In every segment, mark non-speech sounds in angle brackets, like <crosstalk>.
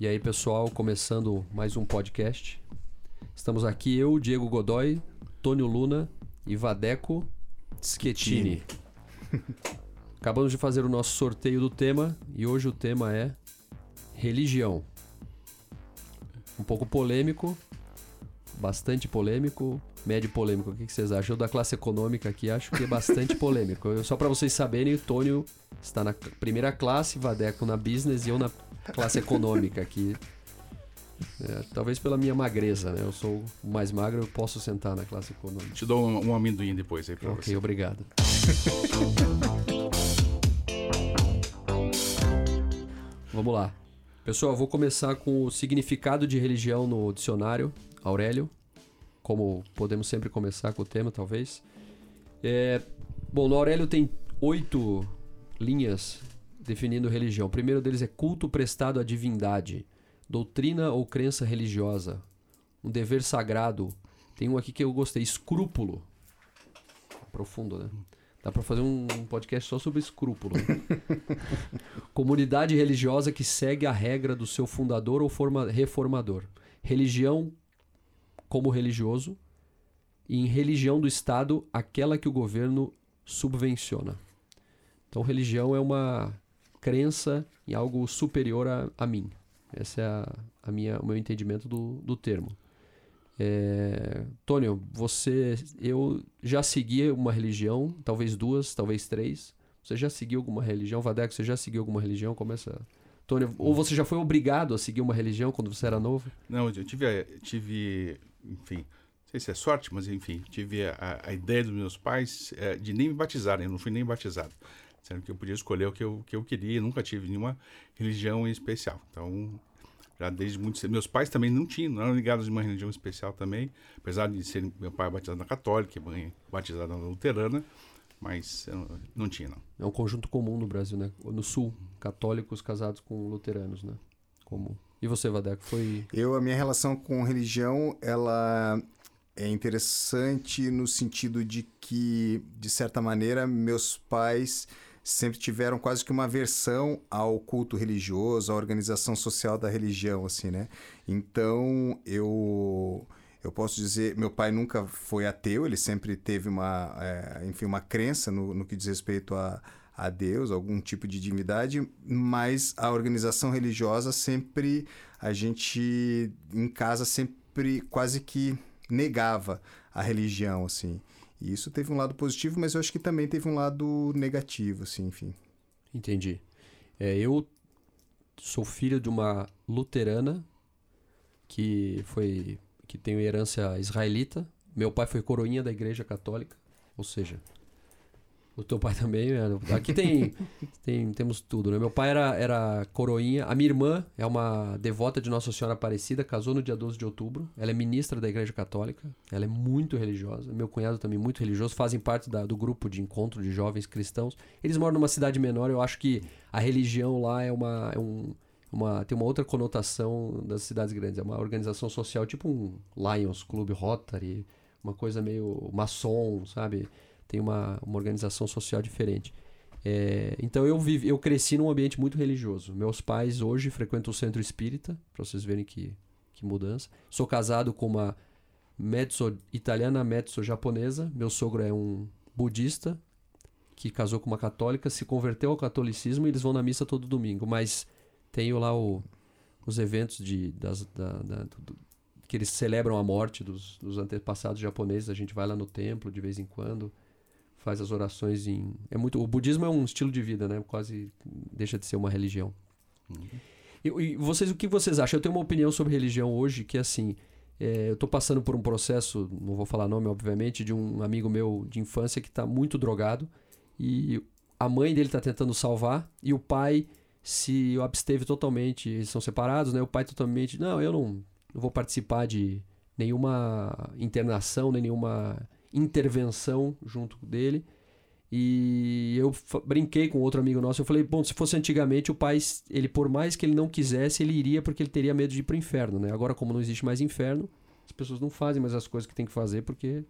E aí, pessoal, começando mais um podcast. Estamos aqui eu, Diego Godoy, Tônio Luna e Vadeco Schettini. <laughs> Acabamos de fazer o nosso sorteio do tema e hoje o tema é religião. Um pouco polêmico, bastante polêmico, médio polêmico. O que vocês acham? Eu da classe econômica aqui acho que é bastante <laughs> polêmico. Eu, só para vocês saberem, o Tônio está na primeira classe, Vadeco na business e eu na classe econômica aqui. É, talvez pela minha magreza, né? Eu sou mais magro, eu posso sentar na classe econômica. Te dou um, um amendoim depois aí pra Ok, você. obrigado. Vamos lá. Pessoal, vou começar com o significado de religião no dicionário, Aurélio. Como podemos sempre começar com o tema, talvez. É, bom, no Aurélio tem oito linhas definindo religião. O primeiro deles é culto prestado à divindade, doutrina ou crença religiosa, um dever sagrado. Tem um aqui que eu gostei, escrúpulo. Profundo, né? Dá pra fazer um podcast só sobre escrúpulo. <laughs> Comunidade religiosa que segue a regra do seu fundador ou forma- reformador. Religião como religioso. E em religião do Estado, aquela que o governo subvenciona. Então, religião é uma crença em algo superior a, a mim. Esse é a, a minha, o meu entendimento do, do termo. É, Tônio, você, eu já segui uma religião, talvez duas, talvez três. Você já seguiu alguma religião? Vadeco, você já seguiu alguma religião? Começa. Tônio, ou você já foi obrigado a seguir uma religião quando você era novo? Não, eu tive, a- tive, enfim, não sei se é sorte, mas enfim, tive a, a ideia dos meus pais eh, de nem me batizarem, eu não fui nem batizado. Sendo que eu podia escolher o que eu, que eu queria, nunca tive nenhuma religião em especial. Então, já desde muito. Meus pais também não tinham, não eram ligados a uma religião especial também, apesar de ser meu pai batizado na católica, e mãe batizada na luterana, mas não tinha, não. É um conjunto comum no Brasil, né? No Sul, católicos casados com luteranos, né? Comum. E você, Vadeco, foi. Eu, a minha relação com religião, ela é interessante no sentido de que, de certa maneira, meus pais sempre tiveram quase que uma aversão ao culto religioso, à organização social da religião, assim, né? Então, eu eu posso dizer, meu pai nunca foi ateu, ele sempre teve uma, é, enfim, uma crença no, no que diz respeito a, a Deus, algum tipo de divindade, mas a organização religiosa sempre, a gente em casa sempre quase que negava a religião, assim. E isso teve um lado positivo, mas eu acho que também teve um lado negativo, assim, enfim. Entendi. É, eu sou filho de uma luterana que foi que tem herança israelita. Meu pai foi coroinha da igreja católica, ou seja, o teu pai <laughs> também. é, Aqui tem, tem temos tudo, né? Meu pai era, era coroinha. A minha irmã é uma devota de Nossa Senhora Aparecida, casou no dia 12 de outubro. Ela é ministra da igreja católica. Ela é muito religiosa. Meu cunhado também muito religioso. Fazem parte da- do grupo de encontro de jovens cristãos. Eles moram numa cidade menor. Eu acho que a religião lá é uma, é um, uma tem uma outra conotação das cidades grandes. É uma organização social tipo um Lions Club Rotary, uma coisa meio maçom, sabe? Tem uma, uma organização social diferente. É, então eu vivi, eu cresci num ambiente muito religioso. Meus pais hoje frequentam o centro espírita, para vocês verem que, que mudança. Sou casado com uma mezzo italiana, mezzo japonesa. Meu sogro é um budista que casou com uma católica, se converteu ao catolicismo e eles vão na missa todo domingo. Mas tenho lá o- os eventos de, das, da, da- do- que eles celebram a morte dos, dos antepassados japoneses. A gente vai lá no templo de vez em quando, faz as orações em. É muito. O budismo é um estilo de vida, né? Quase deixa de ser uma religião. E, e vocês, o que vocês acham? Eu tenho uma opinião sobre religião hoje que assim. é, eu tô passando por um processo, não vou falar nome, obviamente, de um amigo meu de infância que está muito drogado. E a mãe dele está tentando salvar e o pai se absteve totalmente. Eles são separados, né? O pai totalmente. Não, eu não, não vou participar de nenhuma internação, nem nenhuma intervenção junto dele. E eu brinquei com outro amigo nosso. Eu falei, bom, se fosse antigamente, o pai, ele por mais que ele não quisesse, ele iria porque ele teria medo de ir pro inferno, né? Agora, como não existe mais inferno, as pessoas não fazem mais as coisas que tem que fazer porque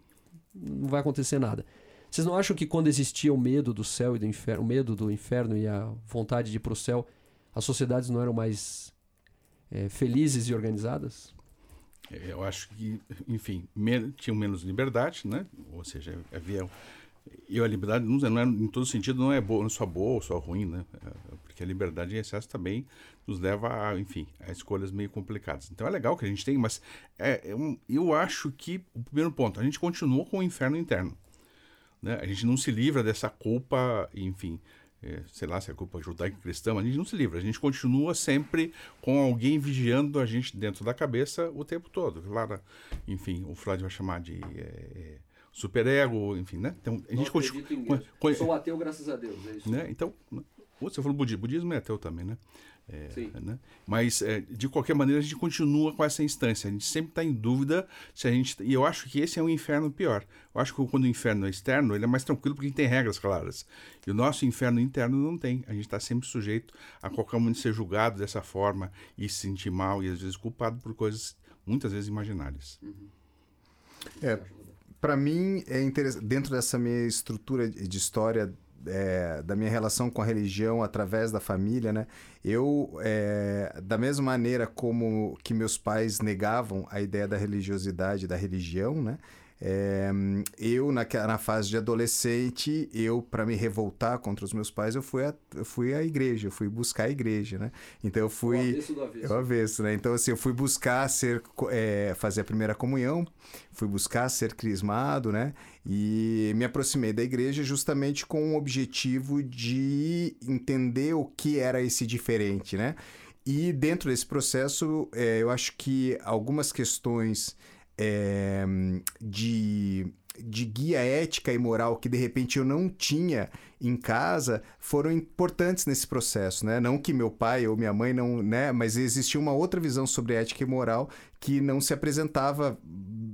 não vai acontecer nada. Vocês não acham que quando existia o medo do céu e do inferno, o medo do inferno e a vontade de ir pro céu, as sociedades não eram mais é, felizes e organizadas? É, eu acho que, enfim, men tinham menos liberdade, né? Ou seja, havia e a liberdade não é, em todo sentido não é boa, não é só boa ou só ruim, né? É, porque a liberdade em excesso também nos leva a, enfim, a escolhas meio complicadas. Então é legal que a gente tem, mas é, é um, eu acho que o primeiro ponto, a gente continua com o inferno interno, né? A gente não se livra dessa culpa, enfim, é, sei lá se é culpa judaica cristã, a gente não se livra. A gente continua sempre com alguém vigiando a gente dentro da cabeça o tempo todo. Claro, enfim, o Freud vai chamar de é, superego, enfim, né? Então, a gente continua. Sou ateu, graças a Deus. É isso. Né? Então, você falou budismo, budismo é ateu também, né? É, Sim. Né? Mas, é, de qualquer maneira, a gente continua com essa instância. A gente sempre está em dúvida se a gente. E eu acho que esse é um inferno pior. Eu acho que quando o inferno é externo, ele é mais tranquilo porque tem regras claras. E o nosso inferno interno não tem. A gente está sempre sujeito a qualquer momento ser julgado dessa forma e se sentir mal e às vezes culpado por coisas muitas vezes imaginárias. Uhum. É, para mim, é interessante, dentro dessa minha estrutura de história é, da minha relação com a religião através da família, né? Eu, é, da mesma maneira como que meus pais negavam a ideia da religiosidade, da religião, né? É, eu, na, na fase de adolescente, eu, para me revoltar contra os meus pais, eu fui, a, eu fui à igreja, eu fui buscar a igreja, né? Então eu fui. O avesso do avesso. O avesso, né? Então, assim, eu fui buscar ser, é, fazer a primeira comunhão, fui buscar ser crismado, né? E me aproximei da igreja justamente com o objetivo de entender o que era esse diferente, né? E dentro desse processo, é, eu acho que algumas questões é, de, de guia ética e moral que de repente eu não tinha em casa foram importantes nesse processo, né? Não que meu pai ou minha mãe não, né? Mas existia uma outra visão sobre ética e moral que não se apresentava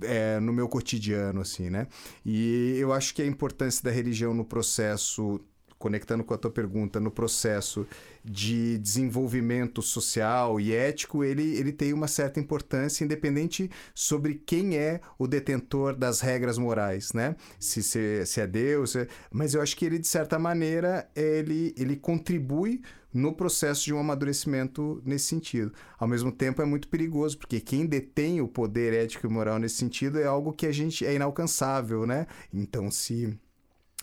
é, no meu cotidiano, assim, né? E eu acho que a importância da religião no processo conectando com a tua pergunta, no processo de desenvolvimento social e ético, ele, ele tem uma certa importância, independente sobre quem é o detentor das regras morais, né? Se, se, se é Deus, é... mas eu acho que ele, de certa maneira, ele, ele contribui no processo de um amadurecimento nesse sentido. Ao mesmo tempo, é muito perigoso, porque quem detém o poder ético e moral nesse sentido é algo que a gente é inalcançável, né? Então, se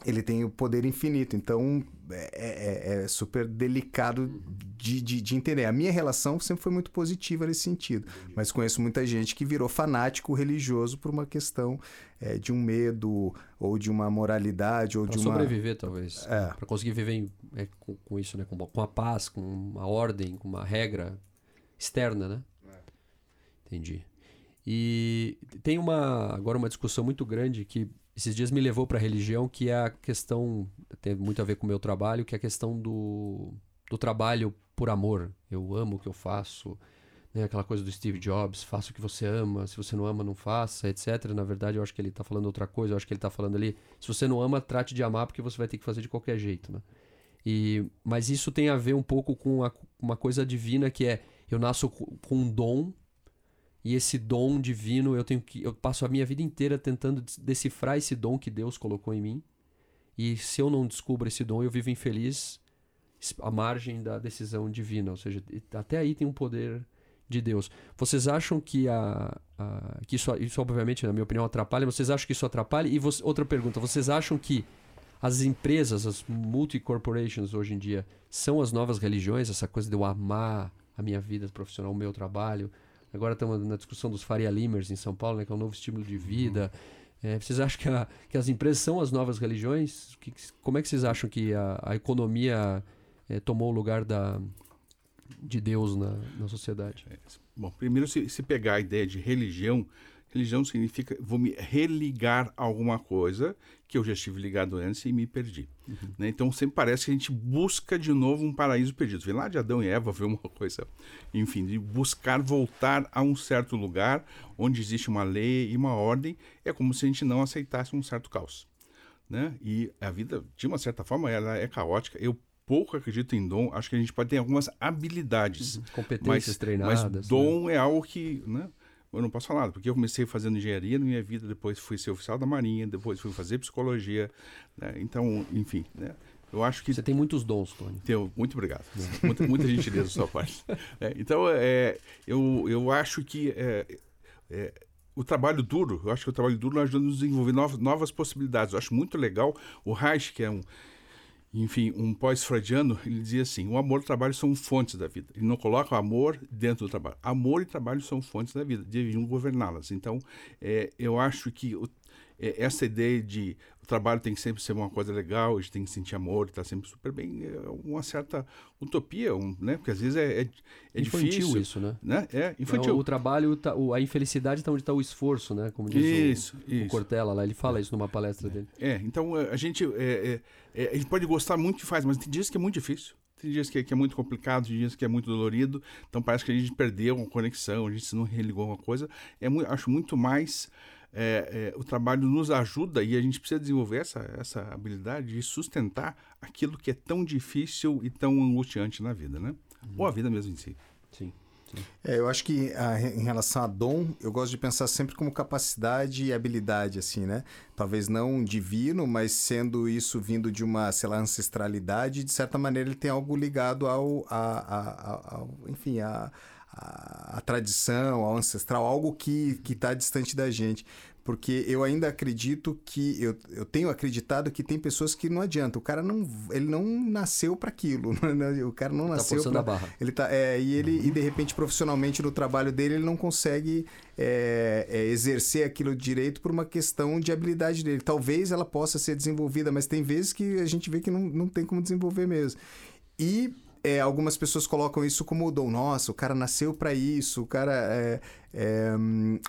ele tem o poder infinito. Então é, é, é, é super delicado de, de, de, entender. A minha relação sempre foi muito positiva nesse sentido, mas conheço muita gente que virou fanático religioso por uma questão é, de um medo ou de uma moralidade ou pra de uma sobreviver talvez, é. para conseguir viver em, é, com, com, isso, né, com, com a paz, com uma ordem, com uma regra externa, né? Entendi. E tem uma agora uma discussão muito grande que esses dias me levou para a religião, que é a questão, tem muito a ver com o meu trabalho, que é a questão do, do trabalho por amor. Eu amo o que eu faço, né? aquela coisa do Steve Jobs, faça o que você ama, se você não ama, não faça, etc. Na verdade, eu acho que ele está falando outra coisa, eu acho que ele está falando ali, se você não ama, trate de amar, porque você vai ter que fazer de qualquer jeito, né? E, mas isso tem a ver um pouco com a, uma coisa divina que é eu nasço com um dom e esse dom divino, eu tenho que eu passo a minha vida inteira tentando decifrar esse dom que Deus colocou em mim. E se eu não descubro esse dom, eu vivo infeliz à margem da decisão divina, ou seja, até aí tem um poder de Deus. Vocês acham que a, a que isso, isso obviamente na minha opinião atrapalha? Vocês acham que isso atrapalha? E você, outra pergunta, vocês acham que as empresas, as multi-corporations hoje em dia são as novas religiões? Essa coisa de eu amar a minha vida profissional, o meu trabalho, Agora estamos na discussão dos Faria Limers em São Paulo, né, que é um novo estímulo de vida. Uhum. É, vocês acham que, a, que, as empresas são as novas religiões? Que, como é que vocês acham que a, a economia é, tomou o lugar da, de Deus na, na sociedade? É, bom, primeiro, se, se pegar a ideia de religião, religião significa vou me religar a alguma coisa que eu já estive ligado antes e me perdi. Uhum. Né? Então sempre parece que a gente busca de novo um paraíso perdido. Vem lá de Adão e Eva ver uma <laughs> coisa, enfim, de buscar voltar a um certo lugar onde existe uma lei e uma ordem. É como se a gente não aceitasse um certo caos. Né? E a vida, de uma certa forma, ela é caótica. Eu pouco acredito em dom. Acho que a gente pode ter algumas habilidades. Uhum. Competências mas, treinadas. Mas dom né? é algo que. Né? Eu não posso falar, porque eu comecei fazendo engenharia na minha vida, depois fui ser oficial da Marinha, depois fui fazer psicologia, né? então, enfim, né? eu acho que você tem muitos dons, Tony. Tenho, muito obrigado. Muita, muita gentileza da sua parte. <laughs> É, então, é, eu, eu acho que é, é, o trabalho duro, eu acho que o trabalho duro ajuda a desenvolver novas, novas possibilidades. Eu acho muito legal o Reich, que é um enfim, um pós-freudiano, ele dizia assim: o amor e o trabalho são fontes da vida. Ele não coloca o amor dentro do trabalho. Amor e trabalho são fontes da vida, deviam governá-las. Então, é, eu acho que o, essa ideia de o trabalho tem que sempre ser uma coisa legal, a gente tem que sentir amor, está sempre super bem, é uma certa utopia, um, né? Porque às vezes é, é, é infantil difícil. isso, né? né? É infantil. o, o trabalho, tá, o, a infelicidade está onde está o esforço, né? Como diz isso, o, isso. o Cortella lá, ele fala isso numa palestra dele. É, então a gente, é, é, a gente pode gostar muito que faz, mas tem dias que é muito difícil. Tem dias que, que, é muito complicado, tem dias que é muito dolorido. Então parece que a gente perdeu uma conexão, a gente não religou uma coisa. É acho muito mais é, é, o trabalho nos ajuda e a gente precisa desenvolver essa, essa habilidade de sustentar aquilo que é tão difícil e tão angustiante na vida, né? Uhum. Ou a vida mesmo em si. Sim. É, eu acho que a, em relação a dom, eu gosto de pensar sempre como capacidade e habilidade, assim, né? Talvez não divino, mas sendo isso vindo de uma, sei lá, ancestralidade, de certa maneira ele tem algo ligado ao, a, a, ao enfim, a, a, a, tradição, ao ancestral, algo que está distante da gente porque eu ainda acredito que eu, eu tenho acreditado que tem pessoas que não adianta o cara não ele não nasceu para aquilo <laughs> né? o cara não tá nasceu pra, a barra. ele tá é, e ele uhum. e de repente profissionalmente no trabalho dele ele não consegue é, é, exercer aquilo direito por uma questão de habilidade dele talvez ela possa ser desenvolvida mas tem vezes que a gente vê que não, não tem como desenvolver mesmo e é, algumas pessoas colocam isso como dom. Nossa, o cara nasceu para isso. O cara, é, é,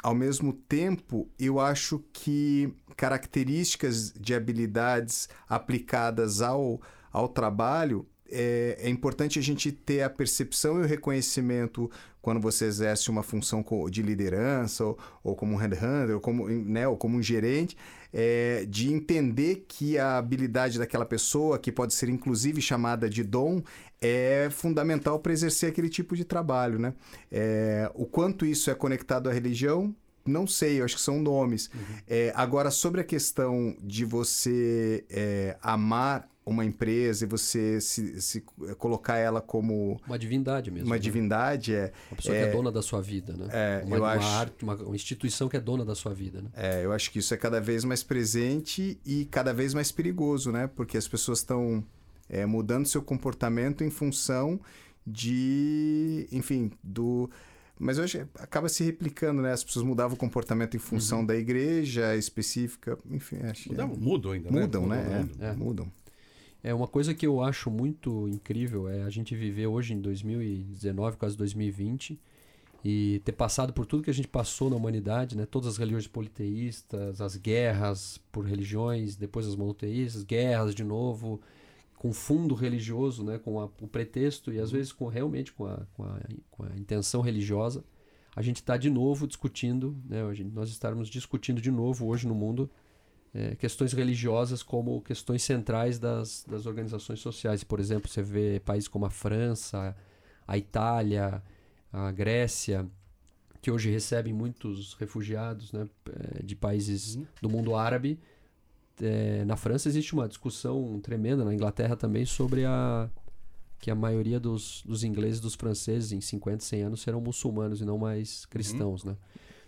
ao mesmo tempo, eu acho que características de habilidades aplicadas ao, ao trabalho é, é, importante a gente ter a percepção e o reconhecimento quando você exerce uma função de liderança, ou, ou como um headhunter, ou como, né, ou como um gerente, é, de entender que a habilidade daquela pessoa, que pode ser inclusive chamada de dom, é fundamental para exercer aquele tipo de trabalho. Né? É, o quanto isso é conectado à religião, não sei, eu acho que são nomes. Uhum. É, agora, sobre a questão de você é, amar uma empresa e você se, se, colocar ela como uma divindade mesmo uma né? divindade é uma pessoa é, que é dona da sua vida né é, uma, eu uma acho arte, uma, uma, instituição que é dona da sua vida né é eu acho que isso é cada vez mais presente e cada vez mais perigoso né porque as pessoas estão é, mudando seu comportamento em função de enfim do mas hoje acaba se replicando, né? As pessoas mudavam o comportamento em função uhum. da igreja específica, enfim, acho Mudam, é... mudam ainda, mudam, né? né? Mudam, é, mudam. É uma coisa que eu acho muito incrível é a gente viver hoje em 2019, quase 2020, e ter passado por tudo que a gente passou na humanidade, né? Todas as religiões politeístas, as guerras por religiões, depois as monoteístas, guerras de novo, com fundo religioso, né? Com a, o pretexto e às vezes com realmente com a, com a, com a intenção religiosa, a gente está de novo discutindo, né? Nós estarmos discutindo de novo hoje no mundo é, questões religiosas como questões centrais das, das organizações sociais. Por exemplo, você vê países como a França, a Itália, a Grécia, que hoje recebem muitos refugiados né, é, de países uhum. do mundo árabe. É, na França existe uma discussão tremenda, na Inglaterra também, sobre a que a maioria dos, dos ingleses dos franceses em 50, 100 anos serão muçulmanos e não mais uhum. cristãos, uhum. né?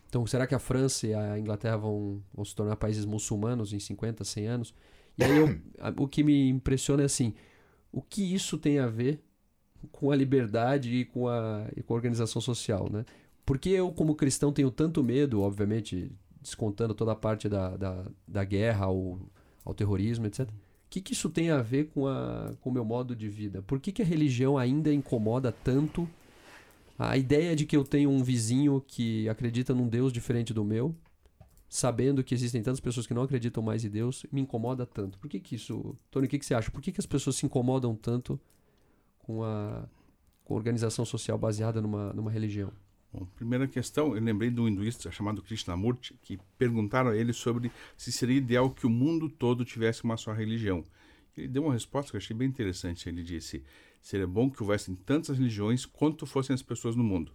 Então, será que a França e a Inglaterra vão, vão se tornar países muçulmanos em 50, 100 anos? E aí, eu, <coughs> o que me impressiona é assim: o que isso tem a ver com a liberdade e com a, e com a organização social, né? Porque eu, como cristão, tenho tanto medo, obviamente, descontando toda a parte da, da, da guerra ao, ao terrorismo, etc. O que, que isso tem a ver com, a, com o meu modo de vida? Por que, que a religião ainda incomoda tanto a ideia de que eu tenho um vizinho que acredita num Deus diferente do meu, sabendo que existem tantas pessoas que não acreditam mais em Deus, me incomoda tanto. Por que, que isso. Tony, o que, que você acha? Por que, que as pessoas se incomodam tanto com a, com organização social baseada numa, numa religião? Bom, primeira questão, eu lembrei um hinduísta chamado Krishnamurti, que perguntaram a ele sobre se seria ideal que o mundo todo tivesse uma só religião. Ele deu uma resposta que eu achei bem interessante. Ele disse: seria bom que houvessem tantas religiões quanto fossem as pessoas no mundo.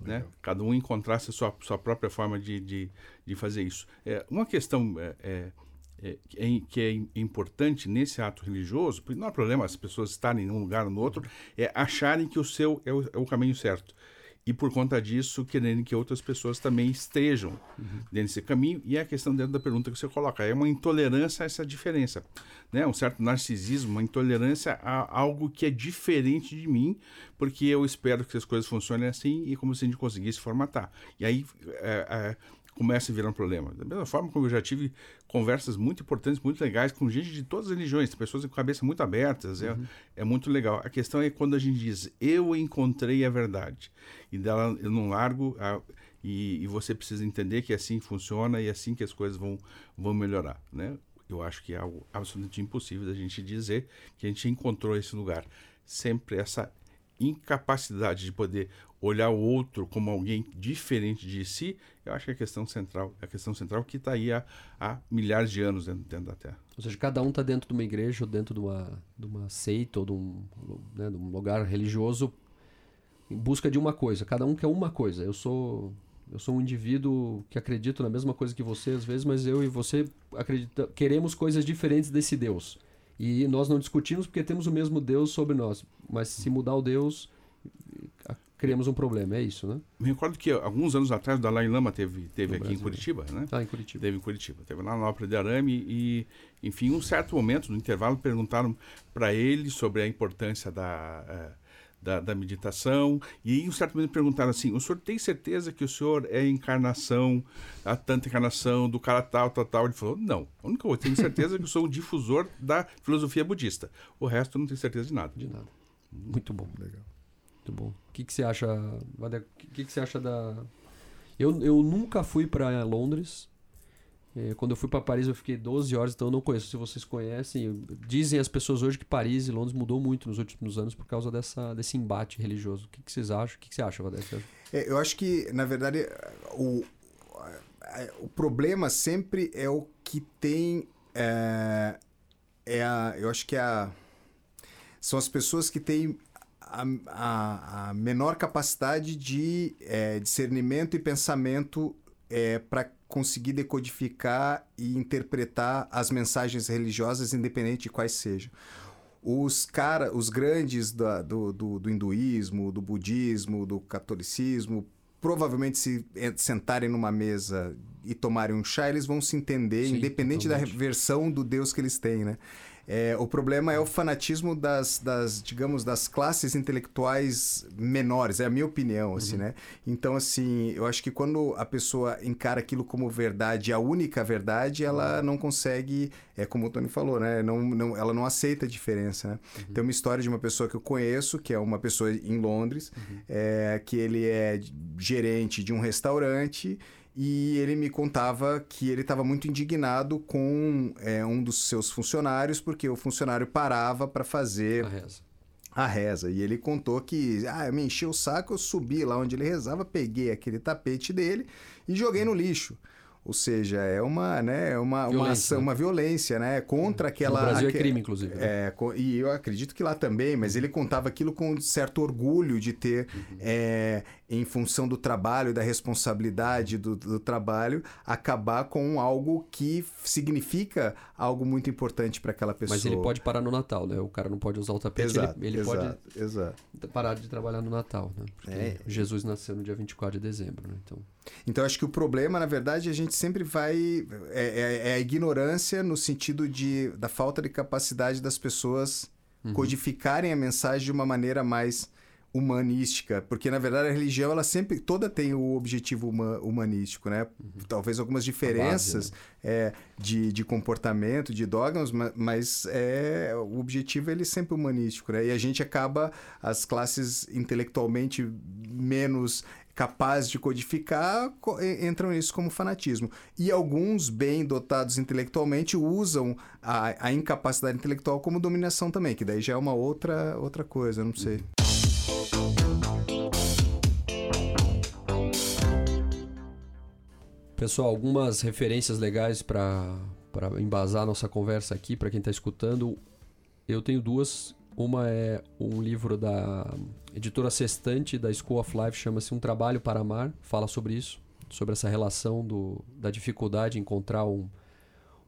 Né? Cada um encontrasse a sua, sua própria forma de, de, de fazer isso. É, uma questão é, é, é, é, que é importante nesse ato religioso, porque não há problema as pessoas estarem em um lugar ou no outro, é acharem que o seu é o, é o caminho certo e por conta disso querendo que outras pessoas também estejam uhum. dentro desse caminho. E é a questão dentro da pergunta que você coloca. É uma intolerância a essa diferença né? Um certo narcisismo uma intolerância a algo que é diferente de mim porque eu espero que as coisas funcionem assim e como se a gente conseguisse formatar. E aí é, é, começa a virar um problema. Da mesma forma como eu já tive conversas muito importantes, muito legais com gente de todas as religiões, pessoas com cabeça muito abertas, é, uhum. é, é muito legal. A questão é quando a gente diz, eu encontrei a verdade, e dela eu não largo, a, e, e, você precisa entender que assim funciona e assim que as coisas vão, vão melhorar, né? Eu acho que é algo absolutamente impossível da gente dizer que a gente encontrou esse lugar. Sempre essa incapacidade de poder olhar o outro como alguém diferente de si, eu acho que é a questão central, é a questão central que está aí há, há, milhares de anos dentro, dentro, da Terra. Ou seja, cada um está dentro de uma igreja ou dentro de uma, de uma seita ou de um, né, de um lugar religioso em busca de uma coisa. Cada um quer uma coisa. Eu sou eu sou um indivíduo que acredito na mesma coisa que você às vezes, mas eu e você acredita, queremos coisas diferentes desse Deus. E nós não discutimos porque temos o mesmo Deus sobre nós. Mas se mudar o Deus, criamos um problema, é isso, né? Me recordo que alguns anos atrás o Dalai Lama teve, teve aqui Brasil. em Curitiba, né? Ah, em Curitiba. Teve em Curitiba. Teve lá na Ópera de Arame e, enfim, um certo momento, no intervalo, perguntaram para ele sobre a importância da, uh, da, da, meditação e em um certo momento perguntaram assim, o senhor tem certeza que o senhor é a encarnação, a tanta encarnação do cara tal, tal, tal? Ele falou, não. A única coisa, eu tenho certeza que eu sou um difusor da filosofia budista. O resto eu não tenho certeza de nada. De nada. Muito bom. Legal. Muito bom. O que, que você acha, O que, que você acha da... Eu, eu nunca fui para Londres. É, quando eu fui para Paris eu fiquei 12 horas, então eu não conheço. Se vocês conhecem, dizem as pessoas hoje que Paris e Londres mudou muito nos últimos anos por causa dessa, desse embate religioso. O que, que vocês acham? O que, que você acha, Vadek? É, eu acho que, na verdade, o, o problema sempre é o que tem. É, é a, eu acho que é a, são as pessoas que têm a, a, a menor capacidade de é, discernimento e pensamento é, para conseguir decodificar e interpretar as mensagens religiosas, independente de quais sejam. Os cara, os grandes da, do, do, do hinduísmo, do budismo, do catolicismo, provavelmente se sentarem numa mesa e tomarem um chá, eles vão se entender, Sim, independente totalmente. da versão do Deus que eles têm, né? É, o problema é o fanatismo das, das, digamos, das classes intelectuais menores, é a minha opinião, assim, uhum. né? Então, assim, eu acho que quando a pessoa encara aquilo como verdade, a única verdade, ela uhum. não consegue, é como o Tony falou, né? Não, não, ela não aceita a diferença, né? Uhum. Tem uma história de uma pessoa que eu conheço, que é uma pessoa em Londres, uhum. é, que ele é gerente de um restaurante e ele me contava que ele estava muito indignado com é, um dos seus funcionários, porque o funcionário parava para fazer a reza. a reza. E ele contou que, ah, me encheu o saco, eu subi lá onde ele rezava, peguei aquele tapete dele e joguei no lixo. Ou seja, é uma, né, é uma, violência, uma ação, né? uma violência, né? Contra aquela. No Brasil é crime, inclusive. Né? É, e eu acredito que lá também, mas ele contava aquilo com certo orgulho de ter, uhum. é, em função do trabalho, da responsabilidade do, do, trabalho, acabar com algo que significa algo muito importante para aquela pessoa. Mas ele pode parar no Natal, né? O cara não pode usar o tapete, exato, ele, ele exato, pode exato. parar de trabalhar no Natal, né? Porque é. Jesus nasceu no dia 24 de dezembro, né? Então. Então, acho que o problema, na verdade, a gente sempre vai. É, é, é a ignorância no sentido de, da falta de capacidade das pessoas uhum. codificarem a mensagem de uma maneira mais humanística, porque na verdade a religião ela sempre toda tem o objetivo uma, humanístico, né? Uhum. Talvez algumas diferenças base, né? é, de, de comportamento, de dogmas, mas é o objetivo ele é sempre humanístico, né? E a gente acaba as classes intelectualmente menos capazes de codificar entram nisso como fanatismo. E alguns, bem dotados intelectualmente, usam a, a incapacidade intelectual como dominação também, que daí já é uma outra, outra coisa, não sei. Pessoal, algumas referências legais para embasar nossa conversa aqui, para quem está escutando. Eu tenho duas uma é um livro da editora Sextante, da School of Life, chama-se Um Trabalho para Amar. Fala sobre isso, sobre essa relação do, da dificuldade em encontrar um,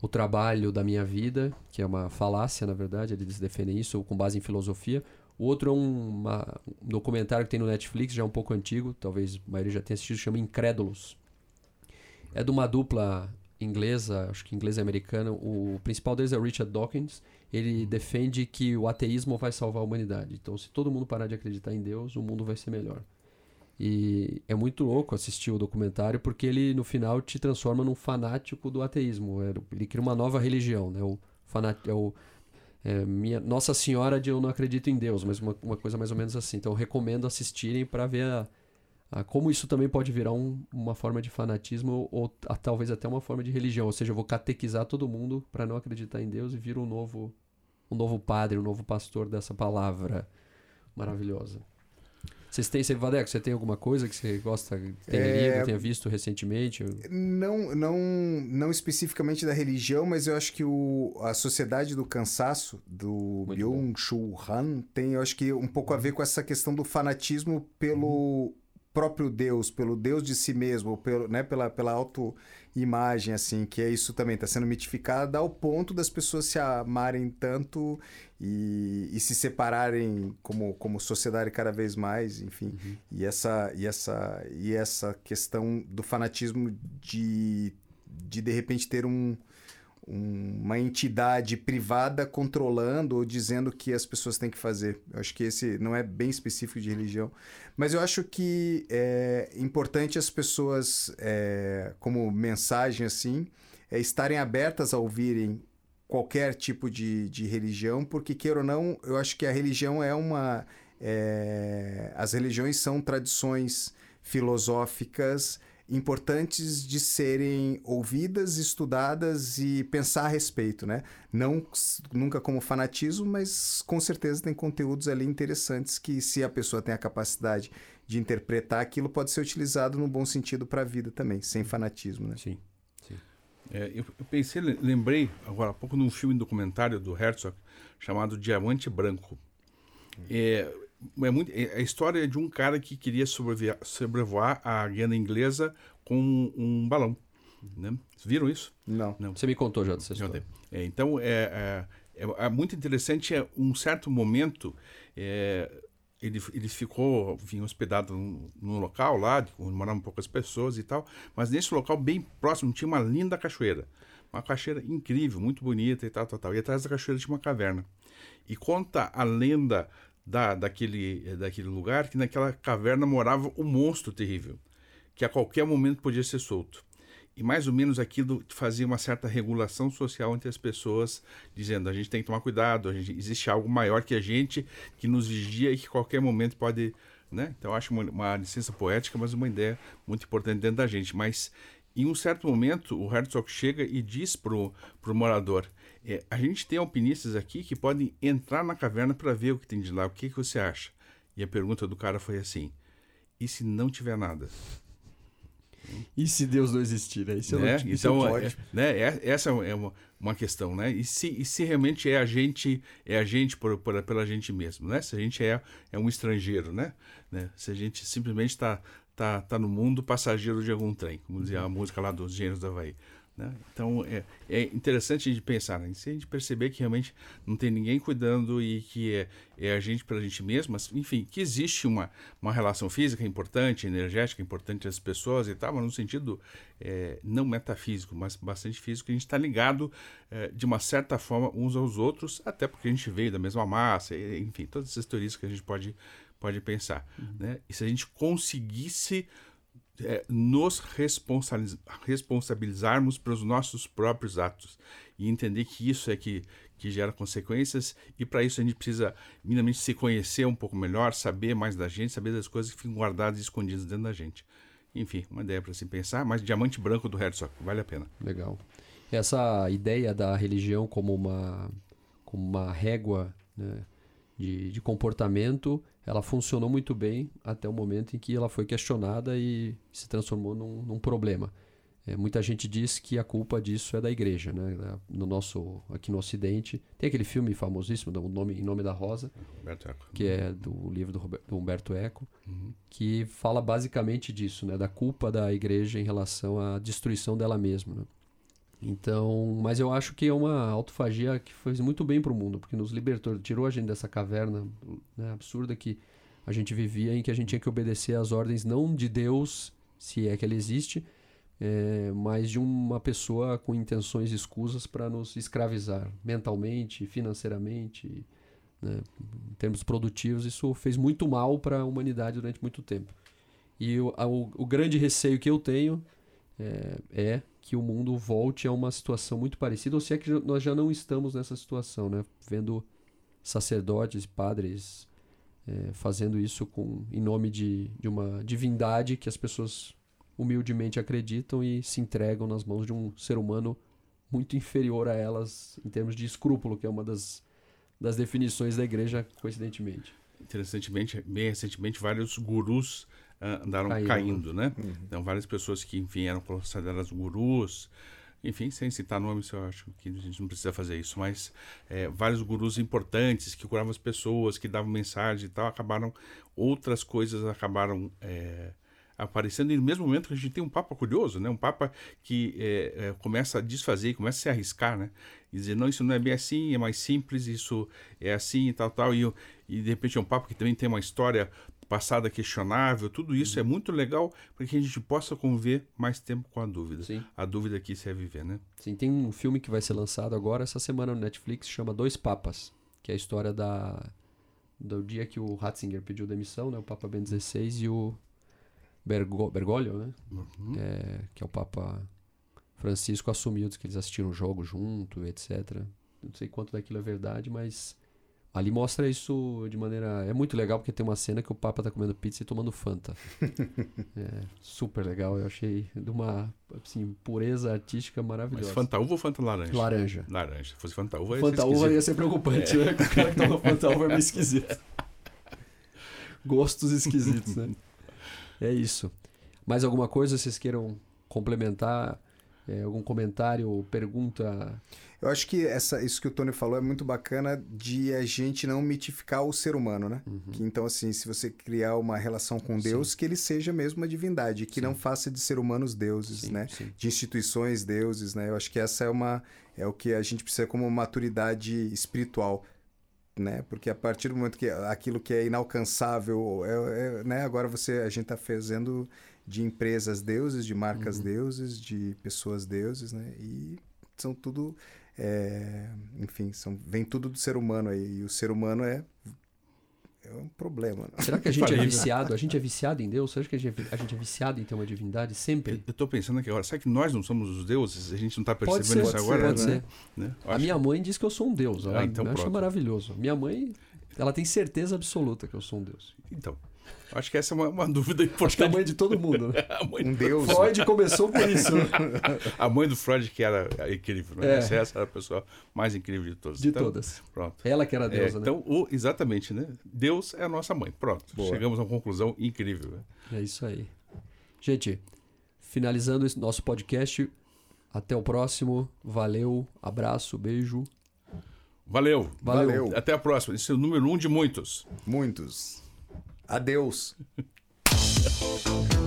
o trabalho da minha vida, que é uma falácia, na verdade, eles defendem isso com base em filosofia. O outro é um, uma, um documentário que tem no Netflix, já é um pouco antigo, talvez a maioria já tenha assistido, chama Incrédulos. É de uma dupla inglesa, acho que inglesa e americana. O principal deles é o Richard Dawkins. Ele defende que o ateísmo vai salvar a humanidade. Então, se todo mundo parar de acreditar em Deus, o mundo vai ser melhor. E é muito louco assistir o documentário porque ele, no final, te transforma num fanático do ateísmo. É, ele cria uma nova religião, né? O fanat... é o é, minha Nossa Senhora de Eu Não Acredito em Deus, mas uma, uma coisa mais ou menos assim. Então, recomendo assistirem para ver a, a, como isso também pode virar um, uma forma de fanatismo ou a, talvez até uma forma de religião. Ou seja, eu vou catequizar todo mundo para não acreditar em Deus e vir um novo, um novo padre, um novo pastor dessa palavra maravilhosa. Vocês têm, você, Vadeco, você tem alguma coisa que você gosta, tenha é... lido, tenha visto recentemente? Não, não, não especificamente da religião, mas eu acho que o, a Sociedade do Cansaço, do Byung-Chul Han, tem, eu acho que um pouco a ver com essa questão do fanatismo pelo uhum. Próprio Deus, pelo Deus de si mesmo, pelo, né, pela, pela auto imagem, assim, que é isso também, está sendo mitificada ao ponto das pessoas se amarem tanto e, e se separarem como, como sociedade cada vez mais, enfim. Uhum. E, essa, e, essa, e essa questão do fanatismo de, de, de repente, ter um, uma entidade privada controlando ou dizendo o que as pessoas têm que fazer. Eu acho que esse não é bem específico de religião, mas eu acho que é importante as pessoas, é, como mensagem assim, é, estarem abertas a ouvirem qualquer tipo de, de religião, porque queira ou não, eu acho que a religião é uma. É, as religiões são tradições filosóficas importantes de serem ouvidas, estudadas e pensar a respeito, né? Não nunca como fanatismo, mas com certeza tem conteúdos ali interessantes que se a pessoa tem a capacidade de interpretar aquilo pode ser utilizado no bom sentido para a vida também, sem fanatismo, né? Sim. Sim. É, eu, eu, pensei, lembrei agora há pouco num filme documentário do Herzog chamado Diamante Branco. É, é muito, é a história de um cara que queria sobrevoar a Guiana Inglesa com um, balão. Né? Viram isso? Não. Não. Você me contou já dessa história. É, então, é, é, é, é, muito interessante. É um certo momento, é, ele, ele ficou enfim, hospedado num, num local lá, onde moravam poucas pessoas e tal, mas nesse local bem próximo tinha uma linda cachoeira. Uma cachoeira incrível, muito bonita e tal, tal, tal. E atrás da cachoeira tinha uma caverna. E conta a lenda da, daquele, daquele lugar que naquela caverna morava um monstro terrível, que a qualquer momento podia ser solto. E mais ou menos aquilo fazia uma certa regulação social entre as pessoas, dizendo a gente tem que tomar cuidado, gente, existe algo maior que a gente que nos vigia e que a qualquer momento pode. Né? Então, acho uma, uma licença poética, mas uma ideia muito importante dentro da gente. Mas, em um certo momento, o Herzog chega e diz para o morador: é, a gente tem alpinistas aqui que podem entrar na caverna para ver o que tem de lá. O que, que você acha? E a pergunta do cara foi assim: e se não tiver nada? E se Deus não existir, né? Isso né? Não, então, é, é, né? É, essa é uma, uma questão, né? E se, e se realmente é a gente, é a gente por, por, pela gente mesmo, né? Se a gente é, é um estrangeiro, né? né? Se a gente simplesmente está tá, tá no mundo passageiro de algum trem, como dizia a música lá dos Gênios da Havaí. Né? Então é, é interessante a gente pensar, né? se a gente perceber que realmente não tem ninguém cuidando e que é, é a gente pela gente mesmo, mas, enfim, que existe uma, uma relação física importante, energética importante as pessoas e tal, mas no sentido é, não metafísico, mas bastante físico, a gente está ligado é, de uma certa forma uns aos outros, até porque a gente veio da mesma massa, enfim, todas essas teorias que a gente pode, pode pensar. Uhum. Né? E se a gente conseguisse é, nos responsabilizarmos pelos nossos próprios atos e entender que isso é que, que gera consequências e para isso a gente precisa minimamente se conhecer um pouco melhor, saber mais da gente, saber das coisas que ficam guardadas e escondidas dentro da gente. Enfim, uma ideia para se pensar, mas diamante branco do Herzog, vale a pena. Legal. Essa ideia da religião como uma, como uma régua né, de, de comportamento ela funcionou muito bem até o momento em que ela foi questionada e se transformou num, num problema. É, muita gente diz que a culpa disso é da igreja, né? No nosso, aqui no Ocidente, tem aquele filme famosíssimo, do nome, Em Nome da Rosa, que é do livro do, Robert, do Humberto Eco, uhum. que fala basicamente disso, né? Da culpa da igreja em relação à destruição dela mesma, né? Então, mas eu acho que é uma autofagia que fez muito bem para o mundo, porque nos libertou, tirou a gente dessa caverna né, absurda que a gente vivia, em que a gente tinha que obedecer às ordens não de Deus, se é que ele existe, é, mas de uma pessoa com intenções escusas para nos escravizar mentalmente, financeiramente, né, em termos produtivos. Isso fez muito mal para a humanidade durante muito tempo. E o, o, o grande receio que eu tenho é, é, que o mundo volte a uma situação muito parecida, ou se é que nós já não estamos nessa situação, né? Vendo sacerdotes, padres é, fazendo isso com, em nome de, de uma divindade que as pessoas humildemente acreditam e se entregam nas mãos de um ser humano muito inferior a elas em termos de escrúpulo, que é uma das, das definições da igreja, coincidentemente. Interessantemente, bem recentemente, vários gurus andaram Caíram. caindo, né? Uhum. Então, várias pessoas que, enfim, eram consideradas gurus, enfim, sem citar nomes, eu acho que a gente não precisa fazer isso, mas é, vários gurus importantes que curavam as pessoas, que davam mensagem e tal, acabaram, outras coisas acabaram é, aparecendo e no mesmo momento que a gente tem um Papa curioso, né? Um Papa que é, é, começa a desfazer, começa a se arriscar, né? E dizer, não, isso não é bem assim, é mais simples, isso é assim e tal, tal. E, e de repente é um Papa que também tem uma história passada questionável, tudo isso uhum. é muito legal para que a gente possa conviver mais tempo com a dúvida. Sim. A dúvida aqui se é viver, né? Sim, tem um filme que vai ser lançado agora essa semana no Netflix, chama Dois Papas, que é a história da do dia que o Ratzinger pediu demissão, né, o Papa Ben XVI e o Bergo, Bergoglio, né? Uhum. É, que é o Papa Francisco assumiu, diz que eles assistiram o jogo junto, etc. Não sei quanto daquilo é verdade, mas ali mostra isso de maneira. É muito legal porque tem uma cena que o Papa tá comendo pizza e tomando Fanta. <laughs> é super legal, eu achei de uma assim, pureza artística maravilhosa. Mas Fanta uva ou Fanta laranja? Laranja. Laranja. Se fosse Fanta uva, ia Fanta ser uva ia ser preocupante, é. né? O cara que toma Fanta uva é meio esquisito. <laughs> Gostos esquisitos, né? É isso. Mais alguma coisa vocês queiram complementar? É, algum comentário, pergunta? Eu acho que essa, isso que o Tony falou é muito bacana de a gente não mitificar o ser humano, né? Uhum. Que, então, assim, se você criar uma relação com Deus, sim. que ele seja mesmo uma divindade, que sim. não faça de ser humanos deuses, sim, né? De instituições deuses, né? Eu acho que essa é uma é o que a gente precisa como maturidade espiritual né? Porque a partir do momento que aquilo que é inalcançável, é, é né? Agora você, a gente está fazendo de empresas deuses, de marcas uhum. deuses, de pessoas deuses, né? E são tudo, é, enfim, são, vem tudo do ser humano aí. E o ser humano é é um problema. Né? Será que a <laughs> gente é viciado? A gente é viciado em Deus? Será que a gente é viciado em ter uma divindade sempre? Eu estou pensando aqui agora, será que nós não somos os deuses? A gente não está percebendo isso agora? Pode ser. Né? A minha mãe diz que eu sou um deus. Ela ah, então acha maravilhoso. Minha mãe, ela tem certeza absoluta que eu sou um deus. Então, Acho que essa é uma, uma dúvida importante. Acho que é a mãe de todo mundo. Né? <laughs> um deus. Freud começou por isso. Né? <laughs> a mãe do Freud que era incrível. Né? É. Essa era a pessoa mais incrível de todas. De então, todas. Pronto. Ela que era é, deusa, é, né? Então, o, exatamente, né? Deus é a nossa mãe. Pronto. Boa. Chegamos a uma conclusão incrível. Né? É isso aí. Gente, finalizando esse nosso podcast. Até o próximo. Valeu, abraço, beijo. Valeu. Valeu. Até a próxima. Esse é o número um de muitos. Muitos. Adeus. <laughs>